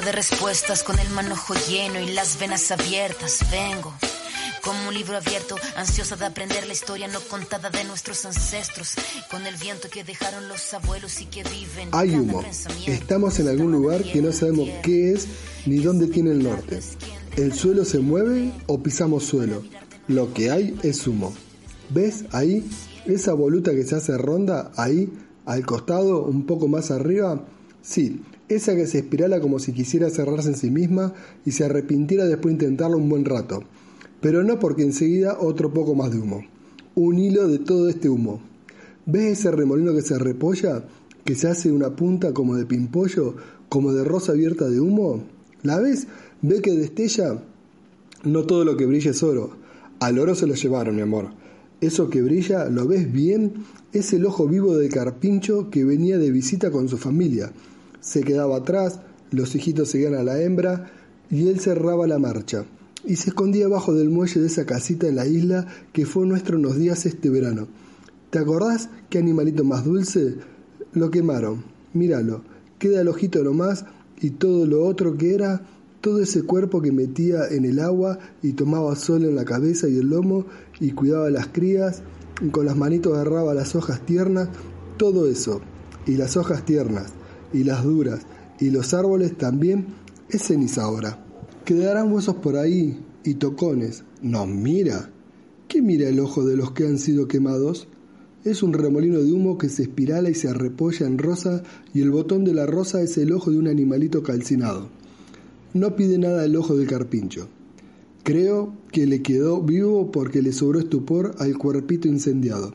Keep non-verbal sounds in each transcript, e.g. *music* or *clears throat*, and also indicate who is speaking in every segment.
Speaker 1: de respuestas con el manojo lleno y las venas abiertas. Vengo como un libro abierto, ansiosa de aprender la historia no contada de nuestros ancestros, con el viento que dejaron los abuelos y que viven.
Speaker 2: Hay humo. Estamos en algún lugar que no sabemos qué es ni dónde tiene el norte. ¿El suelo se mueve o pisamos suelo? Lo que hay es humo. ¿Ves ahí? Esa voluta que se hace ronda, ahí, al costado, un poco más arriba. Sí, esa que se espirala como si quisiera cerrarse en sí misma y se arrepintiera después de intentarlo un buen rato pero no porque enseguida otro poco más de humo. Un hilo de todo este humo. ¿Ves ese remolino que se repolla? Que se hace una punta como de pimpollo, como de rosa abierta de humo. ¿La ves? ¿Ve que destella? No todo lo que brilla es oro. Al oro se lo llevaron, mi amor. Eso que brilla, ¿lo ves bien? Es el ojo vivo del carpincho que venía de visita con su familia. Se quedaba atrás, los hijitos seguían a la hembra y él cerraba la marcha y se escondía abajo del muelle de esa casita en la isla que fue nuestro unos días este verano. ¿Te acordás qué animalito más dulce? Lo quemaron. Míralo. Queda el ojito nomás y todo lo otro que era, todo ese cuerpo que metía en el agua y tomaba sol en la cabeza y el lomo y cuidaba a las crías y con las manitos agarraba las hojas tiernas, todo eso. Y las hojas tiernas y las duras y los árboles también es ceniza ahora. Quedarán huesos por ahí y tocones. No, mira. ¿Qué mira el ojo de los que han sido quemados? Es un remolino de humo que se espirala y se arrepolla en rosa y el botón de la rosa es el ojo de un animalito calcinado. No pide nada el ojo del carpincho. Creo que le quedó vivo porque le sobró estupor al cuerpito incendiado.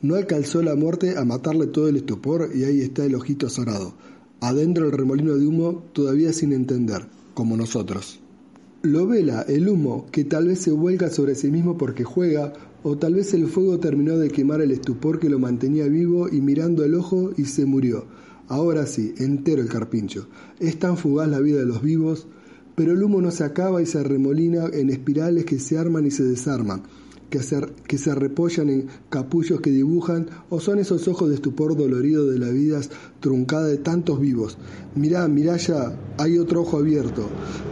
Speaker 2: No alcanzó la muerte a matarle todo el estupor y ahí está el ojito azorado. Adentro el remolino de humo todavía sin entender como nosotros. Lo vela el humo que tal vez se vuelca sobre sí mismo porque juega, o tal vez el fuego terminó de quemar el estupor que lo mantenía vivo y mirando el ojo y se murió. Ahora sí, entero el carpincho. Es tan fugaz la vida de los vivos, pero el humo no se acaba y se arremolina en espirales que se arman y se desarman que se, que repollan en capullos que dibujan, o son esos ojos de estupor dolorido de la vida truncada de tantos vivos. Mirá, mirá ya, hay otro ojo abierto,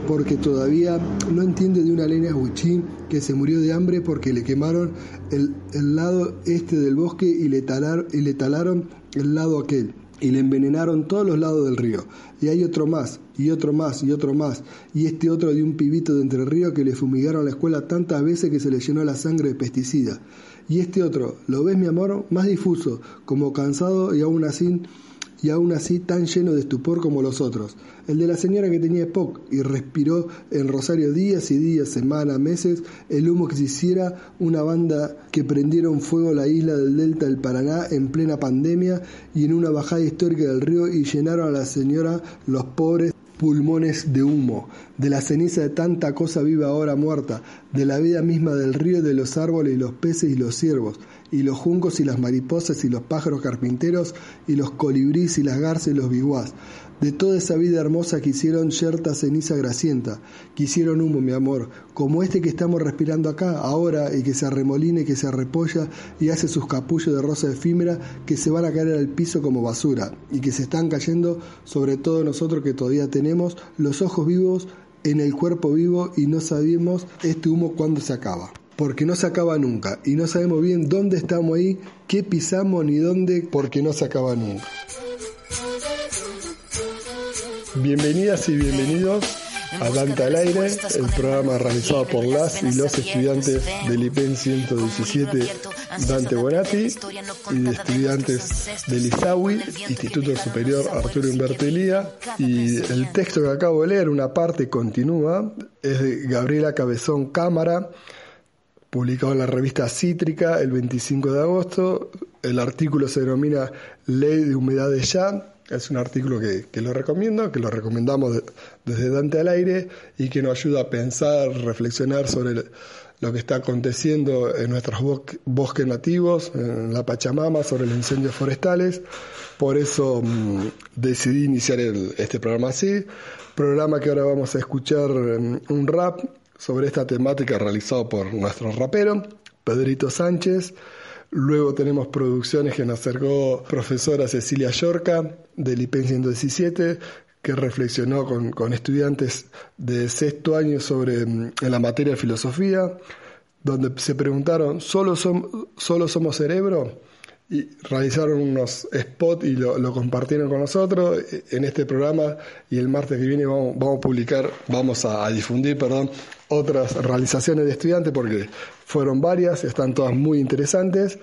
Speaker 2: porque todavía no entiende de una leña huichín que se murió de hambre porque le quemaron el, lado este del bosque y le, y le talaron el lado aquel y le envenenaron todos los lados del río. Y hay otro más, y otro más, y otro más, y este otro de un pibito de Entre Ríos que le fumigaron la escuela tantas veces que se le llenó la sangre de pesticida. Y este otro, ¿lo ves mi amor? Más difuso, como cansado y aún así y aún así tan lleno de estupor como los otros. El de la señora que tenía EPOC y respiró en Rosario días y días, semanas, meses, el humo que se hiciera una banda que prendieron fuego la isla del delta del Paraná en plena pandemia y en una bajada histórica del río y llenaron a la señora los pobres pulmones de humo, de la ceniza de tanta cosa viva ahora muerta, de la vida misma del río, de los árboles y los peces y los ciervos, y los juncos y las mariposas y los pájaros carpinteros y los colibríes y las garzas y los biguás, de toda esa vida hermosa que hicieron yerta ceniza gracienta, que hicieron humo, mi amor, como este que estamos respirando acá, ahora, y que se arremolina y que se arrepolla y hace sus capullos de rosa efímera que se van a caer al piso como basura, y que se están cayendo sobre todo nosotros que todavía tenemos los ojos vivos en el cuerpo vivo y no sabemos este humo cuándo se acaba porque no se acaba nunca y no sabemos bien dónde estamos ahí, qué pisamos ni dónde, porque no se acaba nunca. Bienvenidas y bienvenidos a Dante al Aire, el programa realizado por las y los estudiantes del IPEN 117 Dante Bonatti y de estudiantes del ISAWI, Instituto Superior Arturo Humberto Elía. Y el texto que acabo de leer, una parte continúa, es de Gabriela Cabezón Cámara, publicado en la revista Cítrica el 25 de agosto. El artículo se denomina Ley de Humedades Ya es un artículo que, lo recomiendo, que lo recomendamos desde Dante al aire y que nos ayuda a pensar, reflexionar sobre lo que está aconteciendo en nuestros bosques nativos, en la Pachamama, sobre los incendios forestales. Por eso mm, decidí iniciar este programa así. Programa que ahora vamos a escuchar mm, un rap sobre esta temática realizado por nuestro rapero, Pedrito Sánchez. Luego tenemos producciones que nos acercó profesora Cecilia Yorca del IPEN 117, que reflexionó con, estudiantes de sexto año sobre mm, en la materia de filosofía, donde se preguntaron, ¿solo, ¿solo somos cerebro? Y realizaron unos spots y lo, compartieron con nosotros. En este programa y el martes que viene vamos, a publicar, vamos a, difundir, perdón, otras realizaciones de estudiantes porque fueron varias, están todas muy interesantes.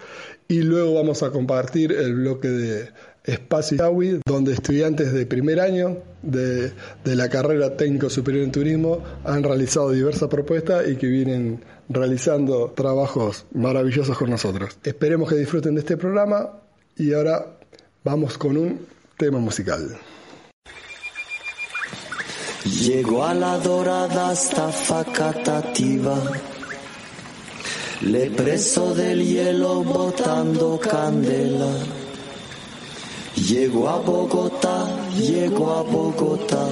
Speaker 2: Y luego vamos a compartir el bloque de Espacio Itawi, donde estudiantes de primer año de, de la carrera técnico superior en turismo han realizado diversas propuestas y que vienen realizando trabajos maravillosos con nosotros. Esperemos que disfruten de este programa y ahora vamos con un tema musical.
Speaker 3: Llegó a la dorada hasta facatativa, le preso del hielo botando candela. Llegó a Bogotá, llegó a Bogotá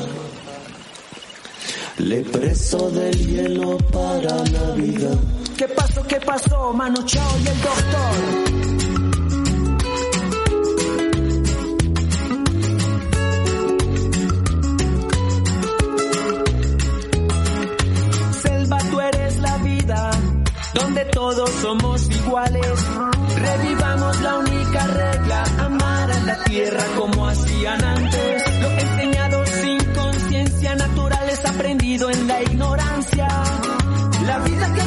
Speaker 3: le preso del hielo para la vida.
Speaker 4: ¿Qué pasó? ¿Qué pasó? Manu Chao y el doctor. Selva, tú eres la vida, donde todos somos iguales. Revivamos la única regla, tierra como hacían antes. Lo enseñado sin conciencia natural aprendido en la ignorancia. La vida que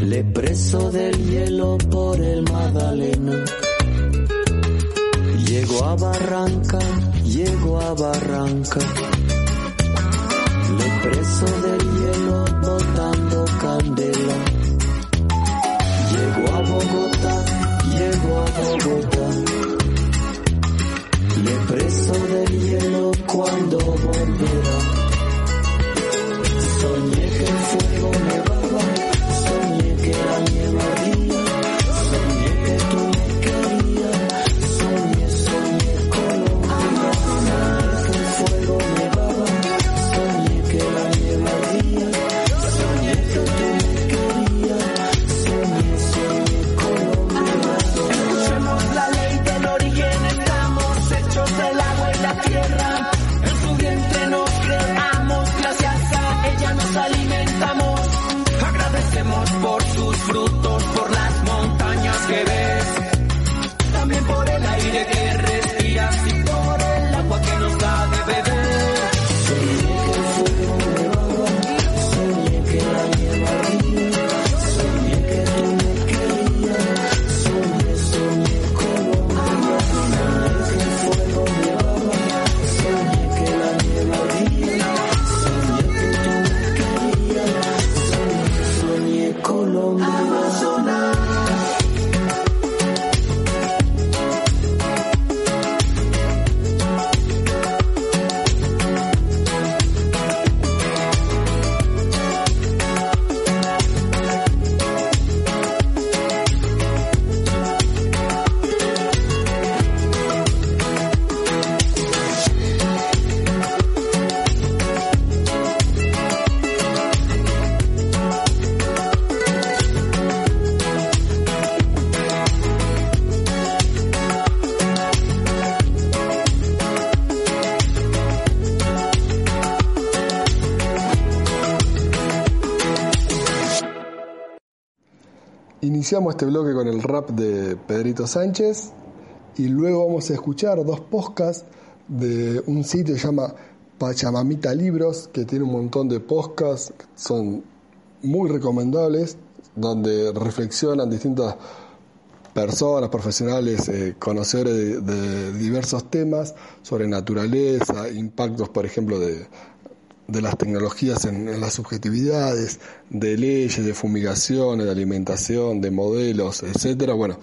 Speaker 3: Le preso del hielo por el Magdalena. Llego a Barranca, llego a Barranca. Le preso del hielo botando candela. Llego a Bogotá, llego a Bogotá. Le preso del hielo cuando volverá que
Speaker 2: Iniciamos este bloque con el rap de Pedrito Sánchez y luego vamos a escuchar dos podcasts de un sitio que se llama Pachamamita Libros, que tiene un montón de podcasts, son muy recomendables, donde reflexionan distintas personas, profesionales, eh, conocedores de, diversos temas sobre naturaleza, impactos, por ejemplo, de, las tecnologías en, las subjetividades, de leyes, de fumigaciones, de alimentación, de modelos, etcétera. Bueno,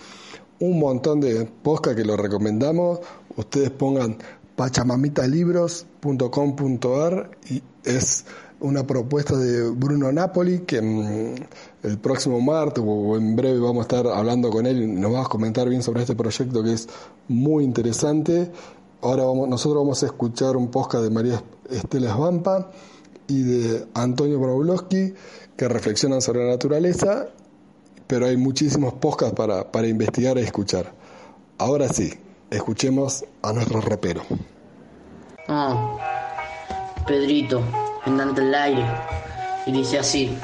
Speaker 2: un montón de podcast que lo recomendamos. Ustedes pongan pachamamitalibros.com.ar y es una propuesta de Bruno Napoli que mm, el próximo martes o en breve vamos a estar hablando con él y nos va a comentar bien sobre este proyecto que es muy interesante. Ahora vamos, nosotros vamos a escuchar un podcast de María Estela Svampa y de Antonio Braulovsky que reflexionan sobre la naturaleza, pero hay muchísimos podcasts para, para investigar y escuchar. Ahora sí, escuchemos a nuestro rapero.
Speaker 5: Ah, Pedrito andante el aire, y dice así,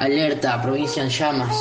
Speaker 5: alerta, provincia en llamas.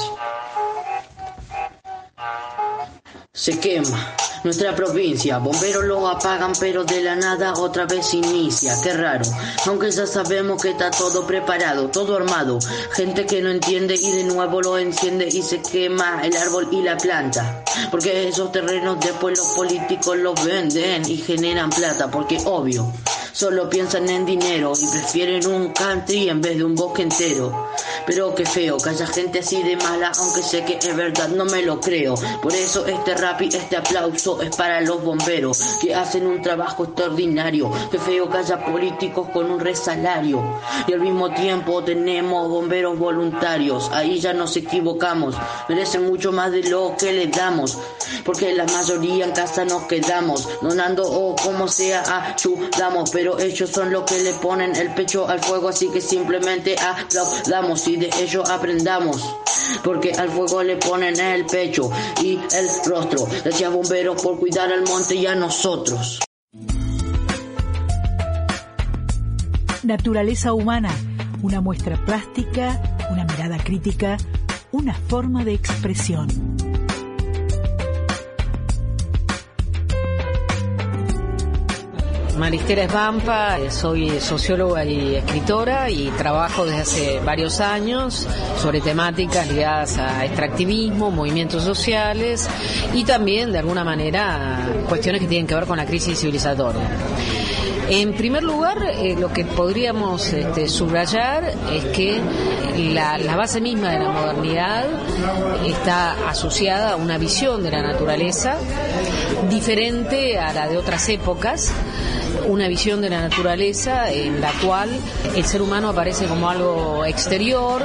Speaker 5: Se quema nuestra provincia. Bomberos lo apagan, pero de la nada otra vez inicia. Qué raro, aunque ya sabemos que está todo preparado, todo armado. Gente que no entiende y de nuevo lo enciende y se quema el árbol y la planta. Porque esos terrenos después los políticos los venden y generan plata, porque obvio solo piensan en dinero y prefieren un country en vez de un bosque entero. Pero qué feo que haya gente así de mala, aunque sé que es verdad, no me lo creo. Por eso este rap y este aplauso es para los bomberos que hacen un trabajo extraordinario. Qué feo que haya políticos con un resalario. Y al mismo tiempo tenemos bomberos voluntarios. Ahí ya nos equivocamos. Merecen mucho más de lo que les damos. Porque la mayoría en casa nos quedamos. Donando o como sea ayudamos. Pero pero ellos son los que le ponen el pecho al fuego, así que simplemente aplaudamos y de ellos aprendamos. Porque al fuego le ponen el pecho y el rostro. Gracias bomberos por cuidar al monte y a nosotros.
Speaker 6: Naturaleza humana, una muestra plástica, una mirada crítica, una forma de expresión.
Speaker 7: Maristela Esbampa, soy socióloga y escritora y trabajo desde hace varios años sobre temáticas ligadas a extractivismo, movimientos sociales y también, de alguna manera, cuestiones que tienen que ver con la crisis civilizatoria. En primer lugar, eh, lo que podríamos este, subrayar es que la, la, base misma de la modernidad está asociada a una visión de la naturaleza diferente a la de otras épocas una visión de la naturaleza en la cual el ser humano aparece como algo exterior,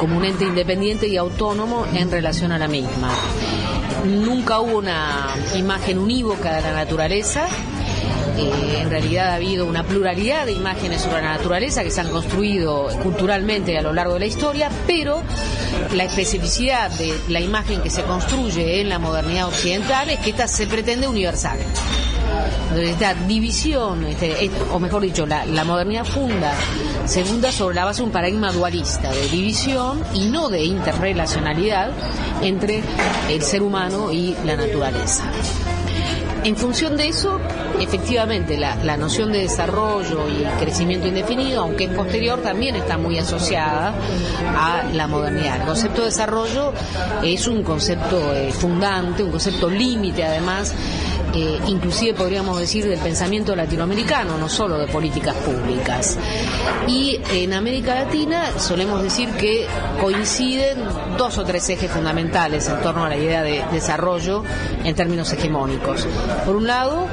Speaker 7: como un ente independiente y autónomo en relación a la misma. Nunca hubo una imagen unívoca de la naturaleza, en realidad ha habido una pluralidad de imágenes sobre la naturaleza que se han construido culturalmente a lo largo de la historia, pero la especificidad de la imagen que se construye en la modernidad occidental es que esta se pretende universal. esta división, este, o mejor dicho, la, la modernidad funda, se funda sobre la base de un paradigma dualista, de división y no de interrelacionalidad entre el ser humano y la naturaleza. En función de eso, efectivamente, la, noción de desarrollo y crecimiento indefinido, aunque es posterior, también está muy asociada a la modernidad. El concepto de desarrollo es un concepto eh, fundante, un concepto límite, además, eh, inclusive podríamos decir del pensamiento latinoamericano, no solo de políticas públicas. Y en América Latina solemos decir que coinciden dos o tres ejes fundamentales en torno a la idea de desarrollo en términos hegemónicos. Por un lado,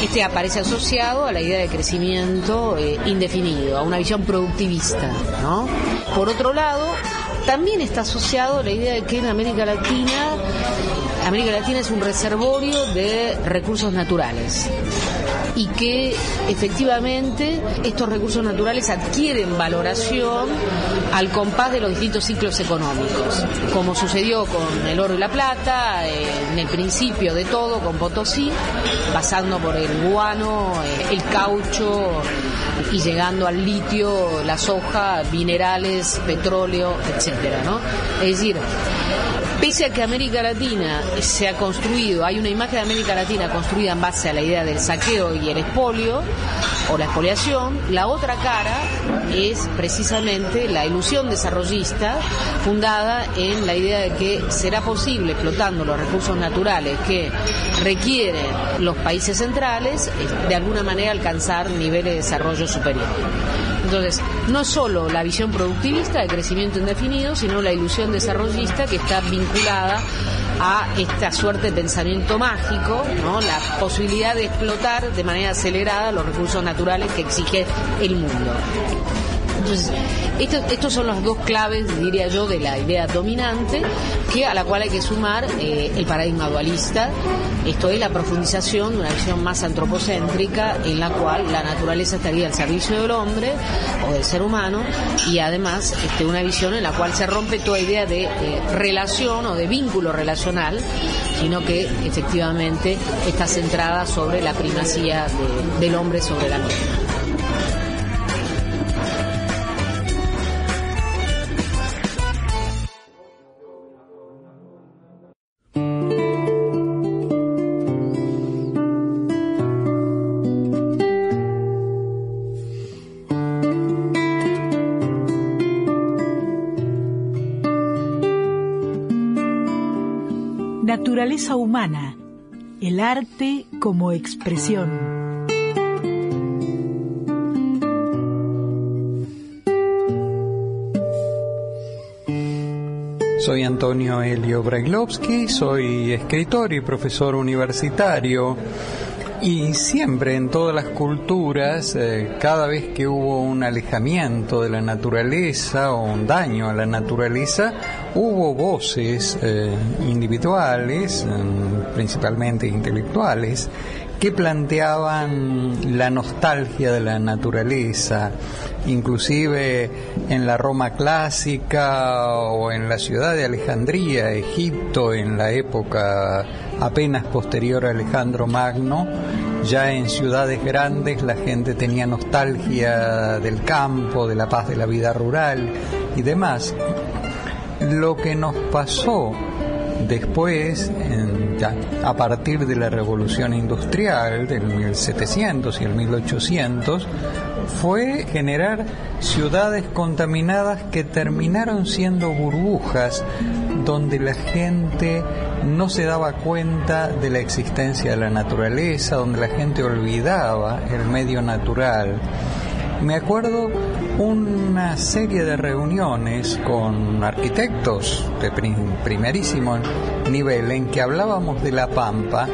Speaker 7: este aparece asociado a la idea de crecimiento eh, indefinido, a una visión productivista, ¿no? Por otro lado, también está asociado a la idea de que en América Latina América Latina es un reservorio de recursos naturales y que efectivamente estos recursos naturales adquieren valoración al compás de los distintos ciclos económicos, como sucedió con el oro y la plata, en el principio de todo con Potosí, pasando por el guano, eh, el caucho y llegando al litio, la soja, minerales, petróleo, etcétera, ¿no? Es decir, Pese a que América Latina se ha construido, hay una imagen de América Latina construida en base a la idea del saqueo y el expolio o la expoliación, la otra cara es precisamente la ilusión desarrollista fundada en la idea de que será posible, explotando los recursos naturales que requieren los países centrales, de alguna manera alcanzar niveles de desarrollo superior. Entonces, no solo la visión productivista de crecimiento indefinido, sino la ilusión desarrollista que está vinculada a esta suerte de pensamiento mágico, ¿no? la posibilidad de explotar de manera acelerada los recursos naturales que exige el mundo. Entonces, estos son las dos claves, diría yo, de la idea dominante, que a la cual hay que sumar eh, el paradigma dualista, esto es la profundización de una visión más antropocéntrica en la cual la naturaleza estaría al servicio del hombre o del ser humano y además este, una visión en la cual se rompe toda idea de relación o de vínculo relacional, sino que efectivamente está centrada sobre la primacía del hombre sobre la misma.
Speaker 6: Naturaleza humana, el arte como expresión.
Speaker 8: Soy Antonio Elio Brailovsky, soy escritor y profesor universitario y siempre en todas las culturas, eh, cada vez que hubo un alejamiento de la naturaleza o un daño a la naturaleza, hubo voces eh, individuales, mm, principalmente intelectuales, que planteaban la nostalgia de la naturaleza, inclusive en la Roma clásica o en la ciudad de Alejandría, Egipto, en la época apenas posterior a Alejandro Magno, ya en ciudades grandes la gente tenía nostalgia del campo, de la paz de la vida rural y demás. Lo que nos pasó después, a partir de la revolución industrial del 1700 y el 1800, fue generar ciudades contaminadas que terminaron siendo burbujas donde la gente no se daba cuenta de la existencia de la naturaleza, donde la gente olvidaba el medio natural. Me acuerdo una serie de reuniones con arquitectos de primerísimo nivel en que hablábamos de la pampa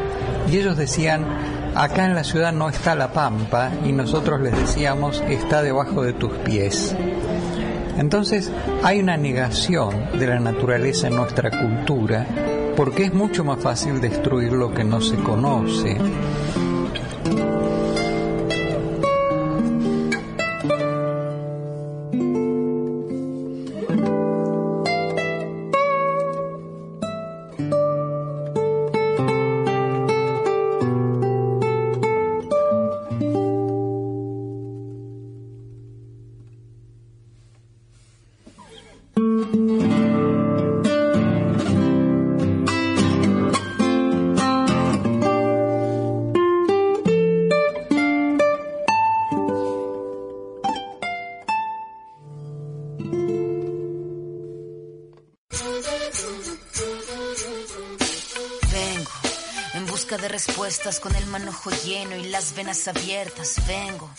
Speaker 8: y ellos decían, acá en la ciudad no está la pampa y nosotros les decíamos, está debajo de tus pies. Entonces hay una negación de la naturaleza en nuestra cultura porque es mucho más fácil destruir lo que no se conoce.
Speaker 1: Con el manojo lleno y las venas abiertas. Vengo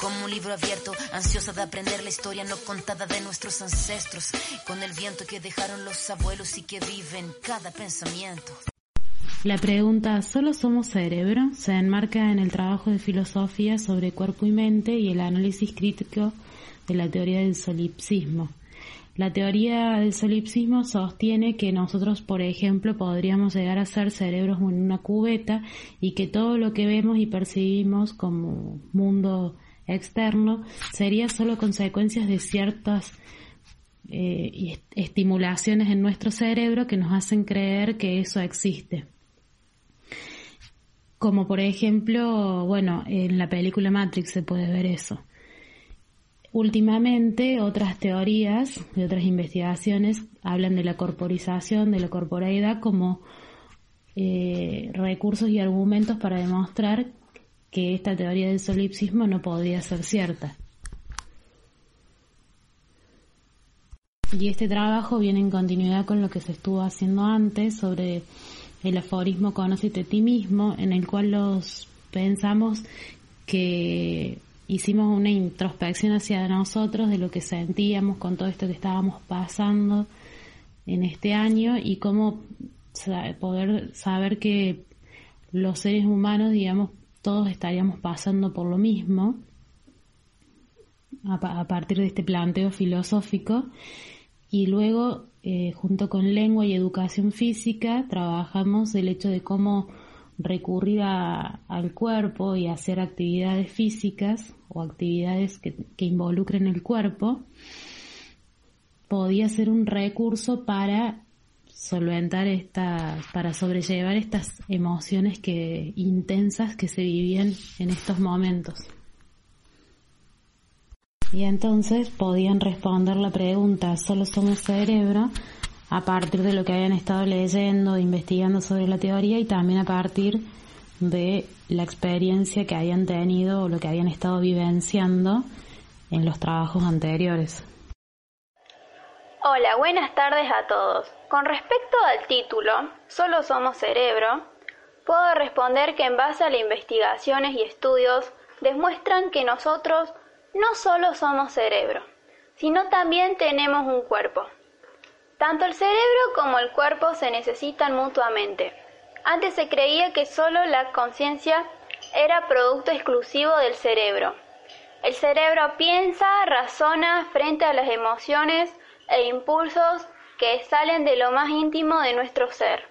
Speaker 1: como un libro abierto, ansiosa de aprender la historia no contada de nuestros ancestros, con el viento que dejaron los abuelos y que viven cada pensamiento.
Speaker 9: La pregunta ¿solo somos cerebro? se enmarca en el trabajo de filosofía sobre cuerpo y mente y el análisis crítico de la teoría del solipsismo. La teoría del solipsismo sostiene que nosotros, por ejemplo, podríamos llegar a ser cerebros en una cubeta y que todo lo que vemos y percibimos como mundo externo sería solo consecuencias de ciertas eh, estimulaciones en nuestro cerebro que nos hacen creer que eso existe. Como por ejemplo, bueno, en la película Matrix se puede ver eso. Últimamente, otras teorías y otras investigaciones hablan de la corporización, de la corporeidad como eh, recursos y argumentos para demostrar que esta teoría del solipsismo no podría ser cierta. Y este trabajo viene en continuidad con lo que se estuvo haciendo antes sobre el aforismo Conócete a ti mismo, en el cual los pensamos que hicimos una introspección hacia nosotros de lo que sentíamos con todo esto que estábamos pasando en este año y cómo poder saber que los seres humanos, digamos, todos estaríamos pasando por lo mismo a, partir de este planteo filosófico. Y luego eh, junto con lengua y educación física trabajamos el hecho de cómo recurrir al cuerpo y hacer actividades físicas o actividades que, involucren el cuerpo, podía ser un recurso para solventar estas, para sobrellevar estas emociones que intensas que se vivían en estos momentos. Y entonces podían responder la pregunta, ¿solo somos cerebro? A partir de lo que habían estado leyendo, investigando sobre la teoría y también a partir de la experiencia que habían tenido o lo que habían estado vivenciando en los trabajos anteriores.
Speaker 10: Hola, buenas tardes a todos. Con respecto al título, Solo somos cerebro, puedo responder que en base a las investigaciones y estudios demuestran que nosotros no solo somos cerebro, sino también tenemos un cuerpo. Tanto el cerebro como el cuerpo se necesitan mutuamente. Antes se creía que solo la conciencia era producto exclusivo del cerebro. El cerebro piensa, razona frente a las emociones e impulsos que salen de lo más íntimo de nuestro ser.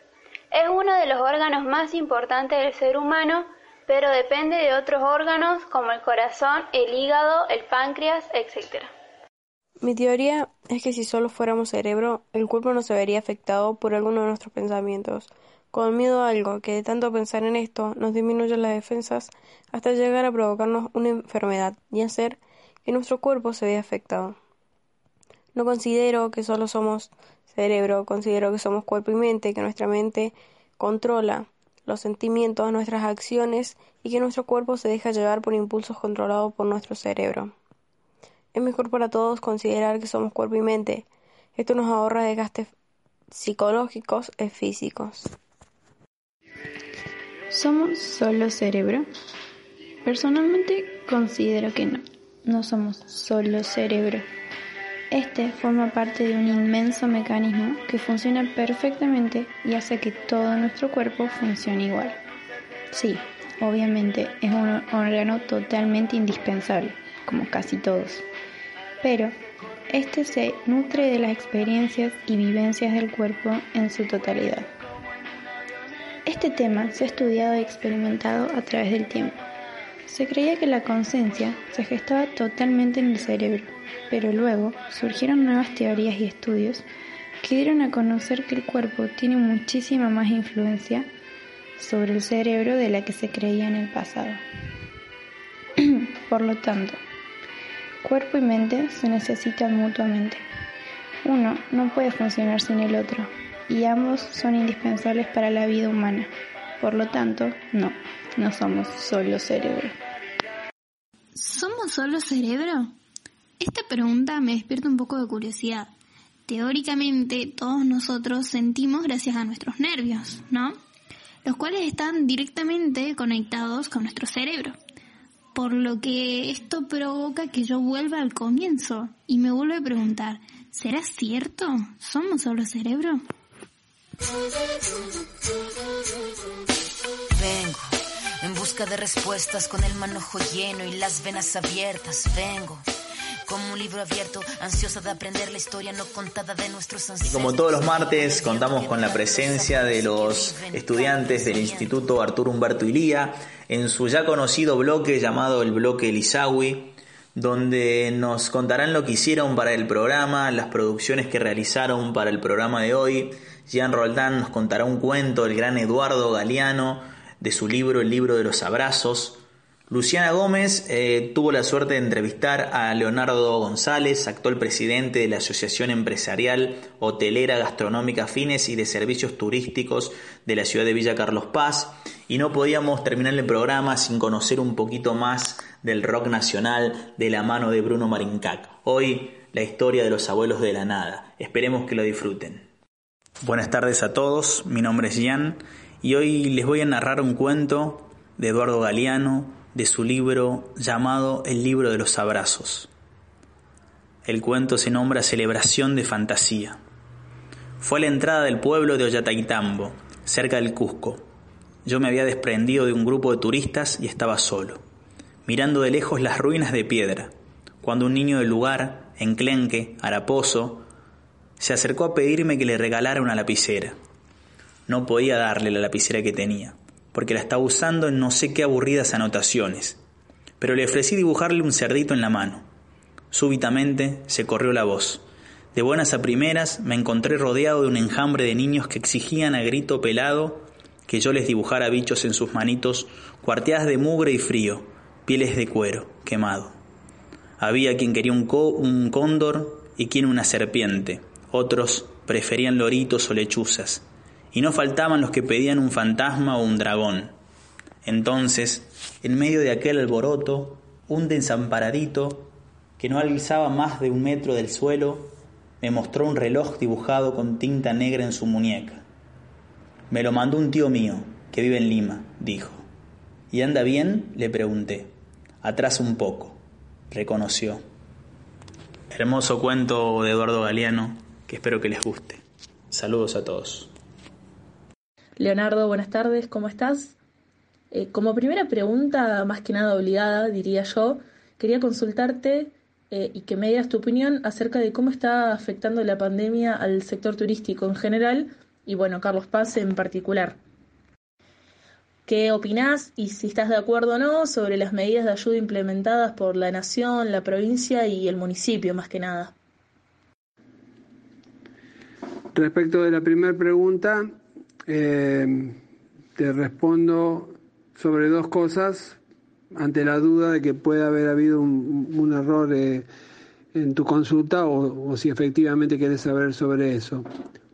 Speaker 10: Es uno de los órganos más importantes del ser humano, pero depende de otros órganos como el corazón, el hígado, el páncreas, etc.
Speaker 11: Mi teoría es que si solo fuéramos cerebro, el cuerpo no se vería afectado por alguno de nuestros pensamientos, con miedo a algo que de tanto pensar en esto nos disminuye las defensas hasta llegar a provocarnos una enfermedad y hacer que nuestro cuerpo se vea afectado. No considero que solo somos cerebro, considero que somos cuerpo y mente, que nuestra mente controla los sentimientos, nuestras acciones y que nuestro cuerpo se deja llevar por impulsos controlados por nuestro cerebro. Es mejor para todos considerar que somos cuerpo y mente. Esto nos ahorra desgastes psicológicos y físicos.
Speaker 12: ¿Somos solo cerebro? Personalmente considero que no. No somos solo cerebro. Este forma parte de un inmenso mecanismo que funciona perfectamente y hace que todo nuestro cuerpo funcione igual. Sí, obviamente es un órgano totalmente indispensable, como casi todos pero este se nutre de las experiencias y vivencias del cuerpo en su totalidad. Este tema se ha estudiado y experimentado a través del tiempo. Se creía que la conciencia se gestaba totalmente en el cerebro, pero luego surgieron nuevas teorías y estudios que dieron a conocer que el cuerpo tiene muchísima más influencia sobre el cerebro de la que se creía en el pasado. *clears throat* Por lo tanto, Cuerpo y mente se necesitan mutuamente. Uno no puede funcionar sin el otro y ambos son indispensables para la vida humana. Por lo tanto, no, no somos solo cerebro.
Speaker 13: ¿Somos solo cerebro? Esta pregunta me despierta un poco de curiosidad. Teóricamente, todos nosotros sentimos gracias a nuestros nervios, ¿no? Los cuales están directamente conectados con nuestro cerebro por lo que esto provoca que yo vuelva al comienzo y me vuelvo a preguntar, ¿será cierto? ¿Somos solo cerebro?
Speaker 1: Vengo en busca de respuestas con el manojo lleno y las venas abiertas. Vengo como un libro abierto, ansiosa de aprender la historia no contada de nuestros ancestros.
Speaker 14: Y como todos los martes, contamos con la presencia de los estudiantes del Instituto Arturo Humberto Ilía en su ya conocido bloque llamado el bloque Elisawi, donde nos contarán lo que hicieron para el programa, las producciones que realizaron para el programa de hoy. Jean Roldán nos contará un cuento del gran Eduardo Galeano de su libro El libro de los abrazos. Luciana Gómez eh, tuvo la suerte de entrevistar a Leonardo González, actual presidente de la Asociación Empresarial Hotelera Gastronómica Fines y de Servicios Turísticos de la ciudad de Villa Carlos Paz, y no podíamos terminar el programa sin conocer un poquito más del rock nacional de la mano de Bruno Marincac. Hoy la historia de los abuelos de la nada. Esperemos que lo disfruten. Buenas tardes a todos, mi nombre es Jan y hoy les voy a narrar un cuento de Eduardo Galeano de su libro llamado El libro de los abrazos. El cuento se nombra Celebración de Fantasía. Fue a la entrada del pueblo de Ollantaytambo, cerca del Cusco. Yo me había desprendido de un grupo de turistas y estaba solo, mirando de lejos las ruinas de piedra, cuando un niño del lugar, enclenque, haraposo, se acercó a pedirme que le regalara una lapicera. No podía darle la lapicera que tenía porque la estaba usando en no sé qué aburridas anotaciones, pero le ofrecí dibujarle un cerdito en la mano. Súbitamente se corrió la voz. De buenas a primeras me encontré rodeado de un enjambre de niños que exigían a grito pelado que yo les dibujara bichos en sus manitos, cuarteadas de mugre y frío, pieles de cuero, quemado. Había quien quería un, un cóndor y quien una serpiente, otros preferían loritos o lechuzas y no faltaban los que pedían un fantasma o un dragón. Entonces, en medio de aquel alboroto, un desamparadito, que no alzaba más de un metro del suelo, me mostró un reloj dibujado con tinta negra en su muñeca. Me lo mandó un tío mío, que vive en Lima, dijo. ¿Y anda bien? le pregunté. Atrás un poco, reconoció. Hermoso cuento de Eduardo Galeano, que espero que les guste. Saludos a todos.
Speaker 15: Leonardo, buenas tardes, ¿cómo estás? Eh, como primera pregunta, más que nada obligada, diría yo, quería consultarte eh, y que me digas tu opinión acerca de cómo está afectando la pandemia al sector turístico en general y, bueno, Carlos Paz en particular. ¿Qué opinás y si estás de acuerdo o no sobre las medidas de ayuda implementadas por la nación, la provincia y el municipio, más que nada?
Speaker 16: Respecto de la primera pregunta, eh, te respondo sobre dos cosas ante la duda de que puede haber habido un, error eh, en tu consulta o, si efectivamente quieres saber sobre eso.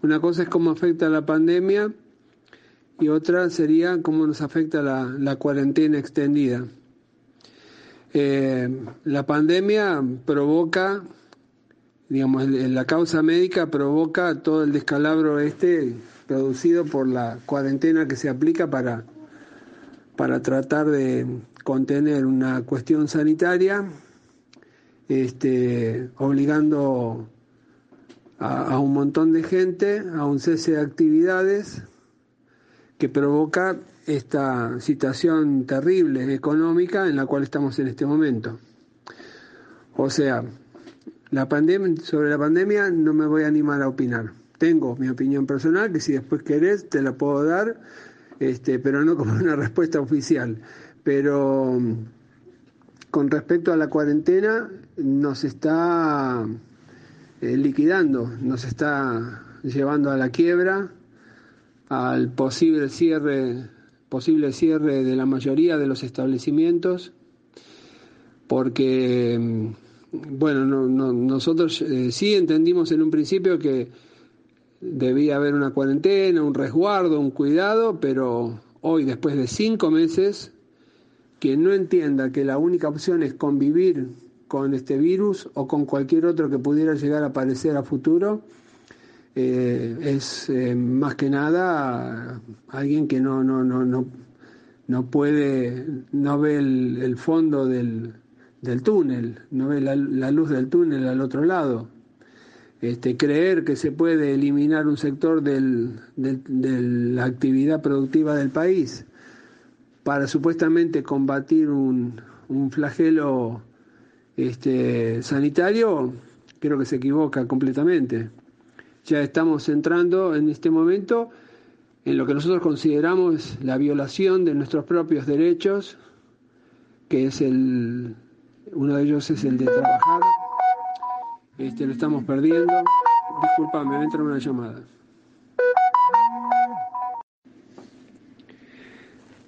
Speaker 16: Una cosa es cómo afecta la pandemia y otra sería cómo nos afecta la, cuarentena extendida. Eh, la pandemia provoca, digamos, la causa médica provoca todo el descalabro este producido por la cuarentena que se aplica para, para tratar de contener una cuestión sanitaria, este, obligando a, un montón de gente a un cese de actividades que provoca esta situación terrible económica en la cual estamos en este momento. O sea, la pandemia, sobre la pandemia no me voy a animar a opinar tengo mi opinión personal, que si después querés te la puedo dar, este, pero no como una respuesta oficial. Pero con respecto a la cuarentena, nos está eh, liquidando, nos está llevando a la quiebra, al posible cierre, posible cierre de la mayoría de los establecimientos, porque bueno, nosotros eh, sí entendimos en un principio que debía haber una cuarentena, un resguardo, un cuidado, pero hoy, después de cinco meses, quien no entienda que la única opción es convivir con este virus o con cualquier otro que pudiera llegar a aparecer a futuro, eh, es eh, más que nada alguien que no, no, no, no, no puede, no ve el, fondo del, túnel, no ve la luz del túnel al otro lado. Este, creer que se puede eliminar un sector de la actividad productiva del país para supuestamente combatir un, flagelo este, sanitario, creo que se equivoca completamente. Ya estamos entrando en este momento en lo que nosotros consideramos la violación de nuestros propios derechos, que es el, uno de ellos es el de trabajar. Este, lo estamos perdiendo. Disculpame, me entra una llamada.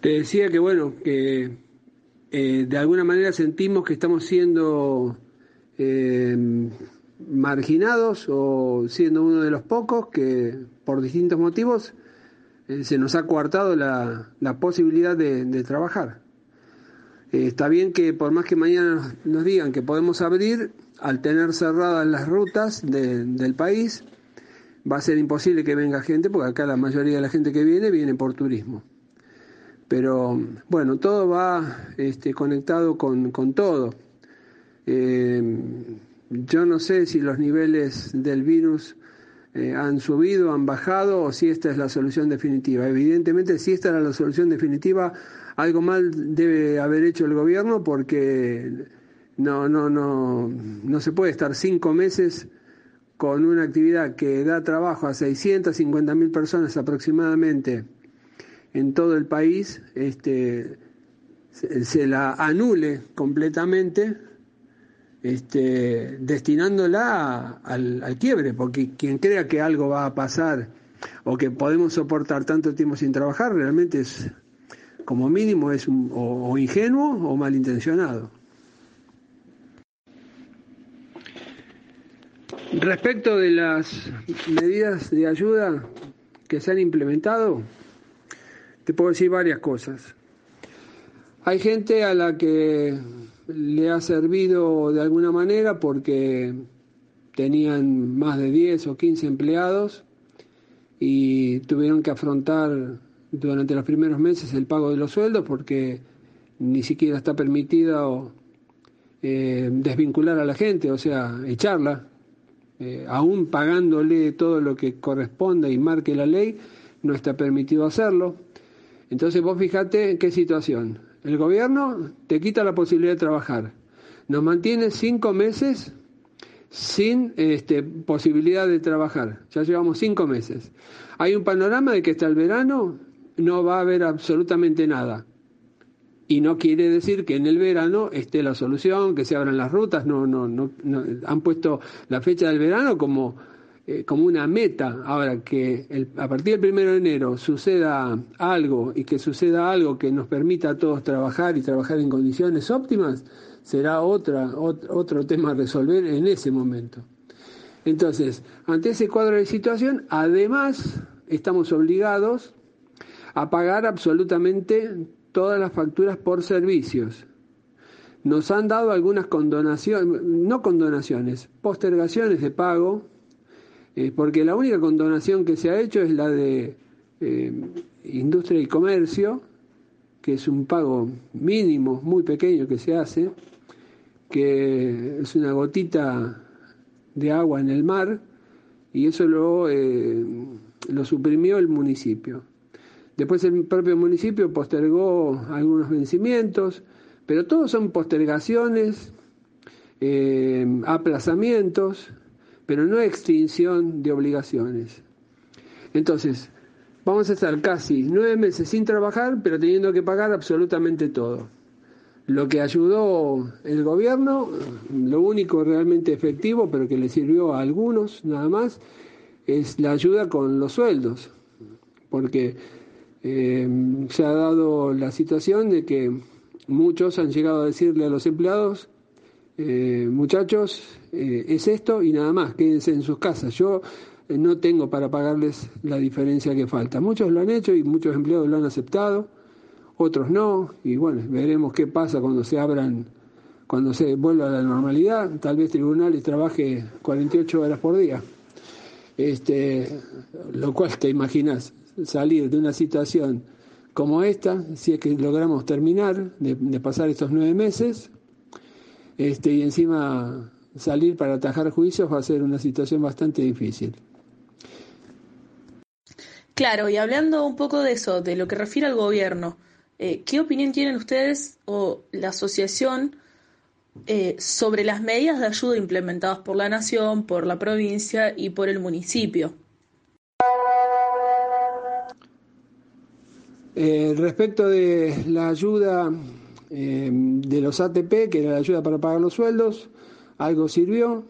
Speaker 16: Te decía que bueno, que eh, de alguna manera sentimos que estamos siendo eh, marginados o siendo uno de los pocos que por distintos motivos eh, se nos ha coartado la, posibilidad de, trabajar. Está bien que por más que mañana nos, digan que podemos abrir, al tener cerradas las rutas del país, va a ser imposible que venga gente, porque acá la mayoría de la gente que viene viene por turismo. Pero bueno, todo va este, conectado con, todo. Eh, yo no sé si los niveles del virus eh, han subido, han bajado o si esta es la solución definitiva. Evidentemente, si esta era la solución definitiva, algo mal debe haber hecho el gobierno porque no, no, no, no se puede estar cinco meses con una actividad que da trabajo a 650 mil personas aproximadamente en todo el país, este, se, la anule completamente, este, destinándola al, quiebre, porque quien crea que algo va a pasar o que podemos soportar tanto tiempo sin trabajar, realmente es, como mínimo, es o ingenuo o malintencionado. Respecto de las medidas de ayuda que se han implementado, te puedo decir varias cosas. Hay gente a la que le ha servido de alguna manera porque tenían más de 10 o 15 empleados y tuvieron que afrontar durante los primeros meses el pago de los sueldos porque ni siquiera está permitido eh, desvincular a la gente, o sea, echarla eh, aún pagándole todo lo que corresponde y marque la ley, no está permitido hacerlo. Entonces vos fijate qué situación. El gobierno te quita la posibilidad de trabajar. Nos mantiene cinco meses sin este, posibilidad de trabajar. Ya llevamos cinco meses. Hay un panorama de que hasta el verano no va a haber absolutamente nada. Y no quiere decir que en el verano esté la solución, que se abran las rutas, no, no, no, han puesto la fecha del verano como, eh, como una meta. Ahora que a partir del primero de enero suceda algo y que suceda algo que nos permita a todos trabajar y trabajar en condiciones óptimas, será otra, otro tema a resolver en ese momento. Entonces, ante ese cuadro de situación, además estamos obligados a pagar absolutamente todas las facturas por servicios. Nos han dado algunas condonaciones, no condonaciones, postergaciones de pago, eh, porque la única condonación que se ha hecho es la de eh, industria y comercio, que es un pago mínimo, muy pequeño que se hace, que es una gotita de agua en el mar, y eso lo, eh, lo suprimió el municipio. Después el propio municipio postergó algunos vencimientos, pero todos son postergaciones, eh, aplazamientos, pero no extinción de obligaciones. Entonces, vamos a estar casi nueve meses sin trabajar, pero teniendo que pagar absolutamente todo. Lo que ayudó el gobierno, lo único realmente efectivo, pero que le sirvió a algunos nada más, es la ayuda con los sueldos, porque eh, se ha dado la situación de que muchos han llegado a decirle a los empleados, eh, muchachos, eh, es esto y nada más, quédense en sus casas. Yo no tengo para pagarles la diferencia que falta. Muchos lo han hecho y muchos empleados lo han aceptado, otros no, y bueno, veremos qué pasa cuando se abran, cuando se vuelva a la normalidad. Tal vez tribunales trabaje 48 horas por día. Este, lo cual te imaginas, salir de una situación como esta, si es que logramos terminar de, pasar estos nueve meses, este, y encima salir para atajar juicios va a ser una situación bastante difícil.
Speaker 15: Claro, y hablando un poco de eso, de lo que refiere al gobierno, eh, ¿qué opinión tienen ustedes o la asociación eh, sobre las medidas de ayuda implementadas por la Nación, por la provincia y por el municipio.
Speaker 16: Eh, respecto de la ayuda eh, de los ATP, que era la ayuda para pagar los sueldos, algo sirvió,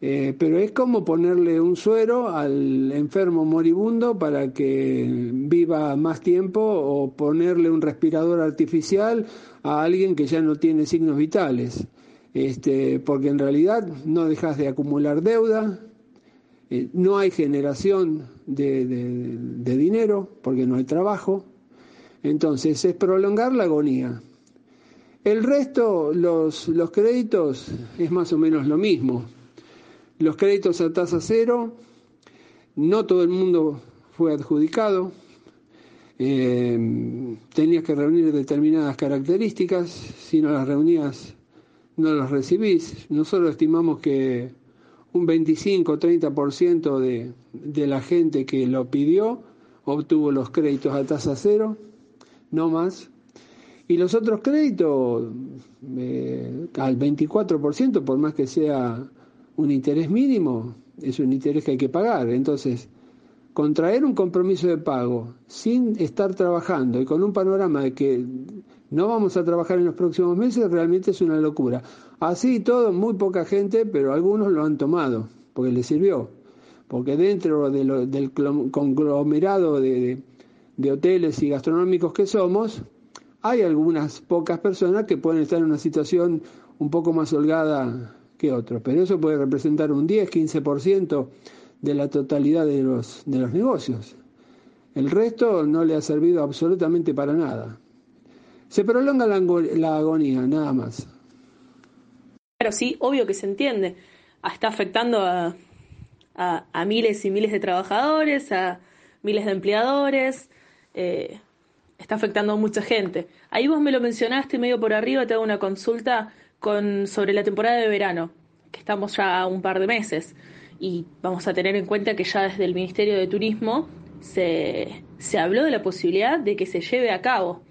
Speaker 16: eh, pero es como ponerle un suero al enfermo moribundo para que viva más tiempo o ponerle un respirador artificial a alguien que ya no tiene signos vitales. Este, porque en realidad no dejas de acumular deuda, no hay generación de, dinero porque no hay trabajo, entonces es prolongar la agonía. El resto, los, los créditos, es más o menos lo mismo. Los créditos a tasa cero, no todo el mundo fue adjudicado, eh, tenías que reunir determinadas características, si no las reunías no las recibís. Nosotros estimamos que un 25 o 30% de, de la gente que lo pidió obtuvo los créditos a tasa cero, no más. Y los otros créditos eh, al 24%, por más que sea un interés mínimo, es un interés que hay que pagar. Entonces, contraer un compromiso de pago sin estar trabajando y con un panorama de que no vamos a trabajar en los próximos meses realmente es una locura. Así todo, muy poca gente, pero algunos lo han tomado, porque les sirvió. Porque dentro del conglomerado de hoteles y gastronómicos que somos, hay algunas pocas personas que pueden estar en una situación un poco más holgada que otros, pero eso puede representar un 10-15% de la totalidad de los, de los negocios. El resto no le ha servido absolutamente para nada. Se prolonga la, la agonía, nada más.
Speaker 15: Pero sí, obvio que se entiende. Está afectando a, a, miles y miles de trabajadores, a miles de empleadores. Eh, está afectando a mucha gente. Ahí vos me lo mencionaste medio por arriba, te hago una consulta con, sobre la temporada de verano, que estamos ya a un par de meses. Y vamos a tener en cuenta que ya desde el Ministerio de Turismo se, se habló de la posibilidad de que se lleve a cabo.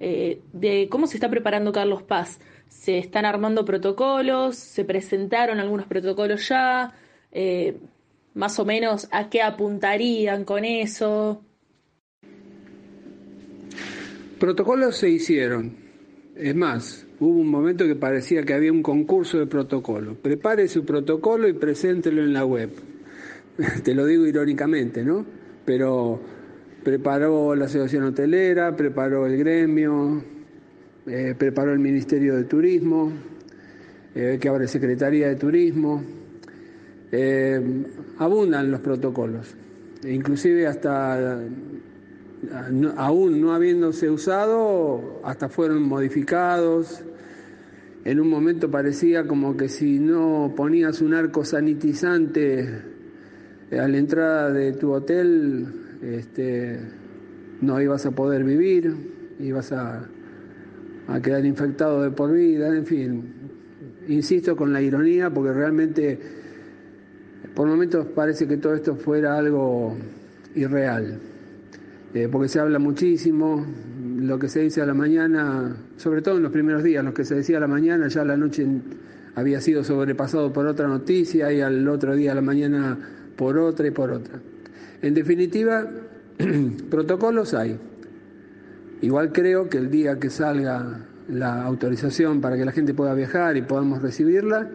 Speaker 15: Eh, de cómo se está preparando Carlos Paz. Se están armando protocolos, se presentaron algunos protocolos ya, eh, más o menos a qué apuntarían con eso.
Speaker 16: Protocolos se hicieron. Es más, hubo un momento que parecía que había un concurso de protocolo. Prepare su protocolo y preséntelo en la web. *laughs* Te lo digo irónicamente, ¿no? Pero preparó la Asociación Hotelera, preparó el gremio, eh, preparó el Ministerio de Turismo, eh, que ahora Secretaría de Turismo. Eh, abundan los protocolos, inclusive hasta aún no habiéndose usado, hasta fueron modificados. En un momento parecía como que si no ponías un arco sanitizante a la entrada de tu hotel, este, no ibas a poder vivir, ibas a, a quedar infectado de por vida, en fin. Insisto con la ironía porque realmente por momentos parece que todo esto fuera algo irreal. Eh, porque se habla muchísimo, lo que se dice a la mañana, sobre todo en los primeros días, lo que se decía a la mañana, ya la noche había sido sobrepasado por otra noticia y al otro día a la mañana por otra y por otra. En definitiva, *clears throat* protocolos hay. Igual creo que el día que salga la autorización para que la gente pueda viajar y podamos recibirla,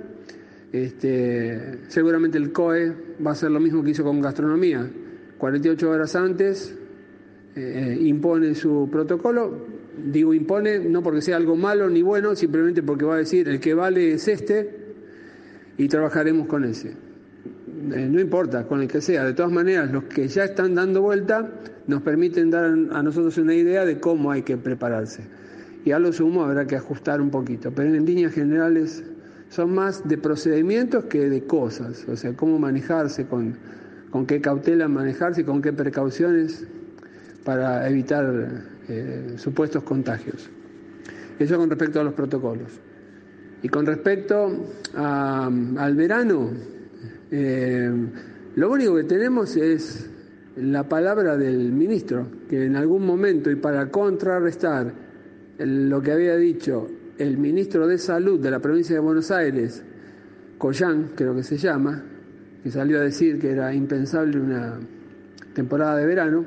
Speaker 16: este, seguramente el COE va a hacer lo mismo que hizo con gastronomía. 48 horas antes eh, impone su protocolo. Digo impone no porque sea algo malo ni bueno, simplemente porque va a decir el que vale es este y trabajaremos con ese. Eh, no importa, con el que sea. De todas maneras, los que ya están dando vuelta nos permiten dar a nosotros una idea de cómo hay que prepararse. Y a lo sumo habrá que ajustar un poquito, pero en líneas generales son más de procedimientos que de cosas, o sea, cómo manejarse, con, con qué cautela manejarse, con qué precauciones para evitar eh, supuestos contagios. Eso con respecto a los protocolos. Y con respecto al verano, eh, lo único que tenemos es la palabra del ministro, que en algún momento y para contrarrestar lo que había dicho el ministro de Salud de la provincia de Buenos Aires, Collán, creo que se llama, que salió a decir que era impensable una temporada de verano,